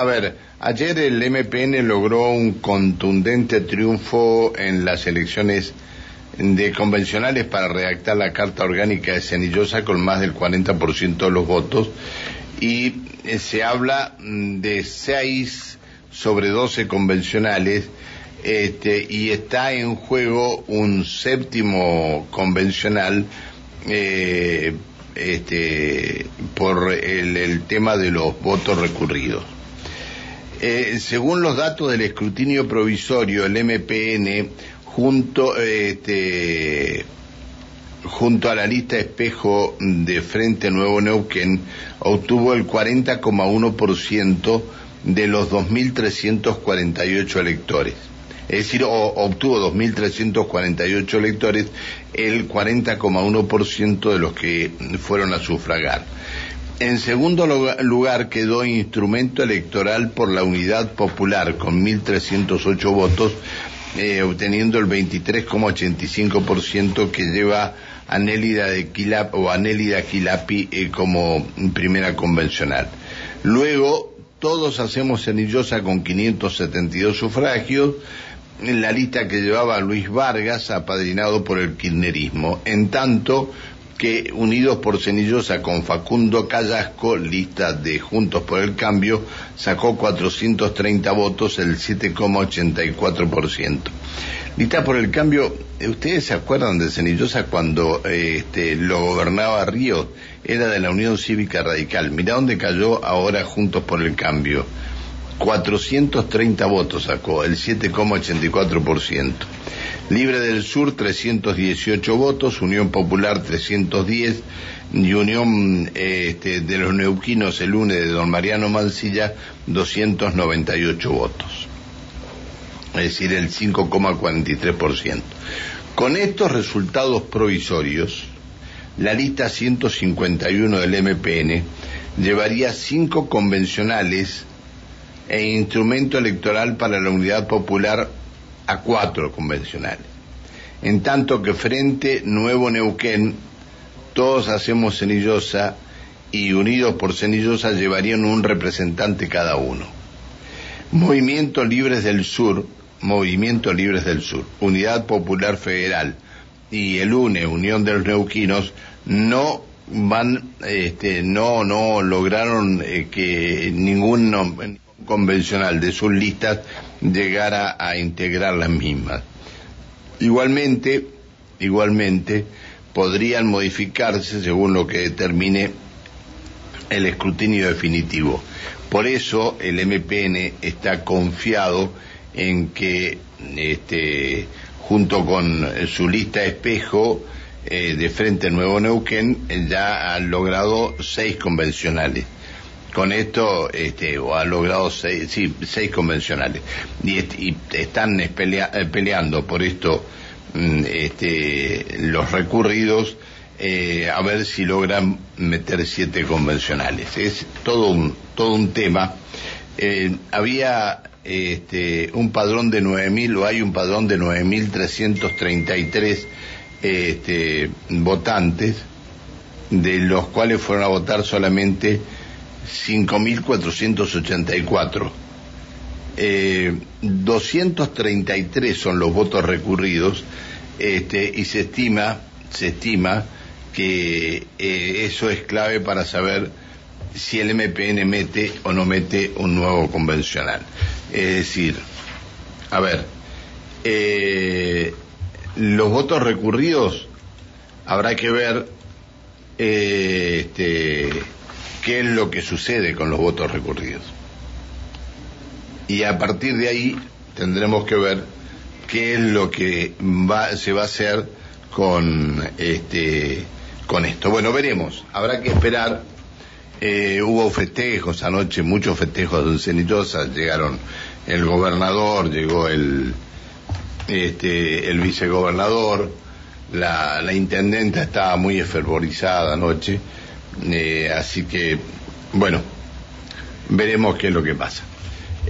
A ver, ayer el MPN logró un contundente triunfo en las elecciones de convencionales para redactar la Carta Orgánica de Cenillosa con más del 40% de los votos y eh, se habla mm, de 6 sobre 12 convencionales este, y está en juego un séptimo convencional eh, este, por el tema de los votos recurridos. Eh, según los datos del escrutinio provisorio, el MPN, junto, este, junto a la lista espejo de Frente Nuevo Neuquén, obtuvo el 40,1% de los 2.348 electores. Es decir, obtuvo 2.348 electores, el 40,1% de los que fueron a sufragar. En segundo lugar quedó instrumento electoral por la Unidad Popular con 1.308 votos, eh, obteniendo el 23,85% que lleva Anélida de Quilap, o Anélida Quilapi eh, como primera convencional. Luego, todos hacemos cenillosa con 572 sufragios, en la lista que llevaba Luis Vargas, apadrinado por el kirchnerismo. En tanto, que Unidos por Cenillosa con Facundo Callasco, lista de Juntos por el Cambio, sacó 430 votos, el 7,84%. Lista por el Cambio, ¿ustedes se acuerdan de Cenillosa cuando este, lo gobernaba Ríos? Era de la Unión Cívica Radical. Mirá dónde cayó ahora Juntos por el Cambio. 430 votos sacó, el 7,84%. Libre del Sur 318 votos, Unión Popular 310 y Unión este, de los Neuquinos el lunes de don Mariano Mancilla 298 votos. Es decir, el 5,43%. Con estos resultados provisorios, la lista 151 del MPN llevaría cinco convencionales e instrumento electoral para la Unidad Popular a cuatro convencionales. En tanto que frente Nuevo Neuquén, todos hacemos Cenillosa y unidos por Cenillosa llevarían un representante cada uno. Movimiento Libres del Sur, Movimiento Libres del Sur, Unidad Popular Federal y el UNE, Unión de los Neuquinos, no van, este, no, no lograron eh, que ningún convencional de sus listas llegara a integrar las mismas. Igualmente, igualmente, podrían modificarse según lo que determine el escrutinio definitivo. Por eso el MPN está confiado en que, este, junto con su lista espejo eh, de Frente Nuevo Neuquén, ya han logrado seis convencionales con esto este, o ha logrado seis, sí, seis convencionales. Y, están eh, peleando por esto mm, este, los recurridos eh, a ver si logran meter siete convencionales. Es todo un todo un tema. Eh, había este, un padrón de 9.000 o hay un padrón de 9.333 este, votantes de los cuales fueron a votar solamente 5.484. Eh, 233 son los votos recurridos este, y se estima, se estima que eh, eso es clave para saber si el MPN mete o no mete un nuevo convencional. Es decir, a ver, eh, los votos recurridos habrá que ver eh, este, qué es lo que sucede con los votos recurridos. Y a partir de ahí tendremos que ver qué es lo que va, se va a hacer con este con esto. Bueno, veremos. Habrá que esperar. Eh, hubo festejos anoche, muchos festejos en Cenitosa. Llegaron el gobernador, llegó el este el vicegobernador, la, la intendenta estaba muy efervorizada anoche eh, así que, bueno, veremos qué es lo que pasa.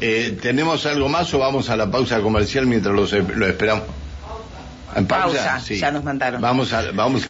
Eh, ¿Tenemos algo más o vamos a la pausa comercial mientras lo esperamos? pausa? ya nos mandaron. Vamos a, vamos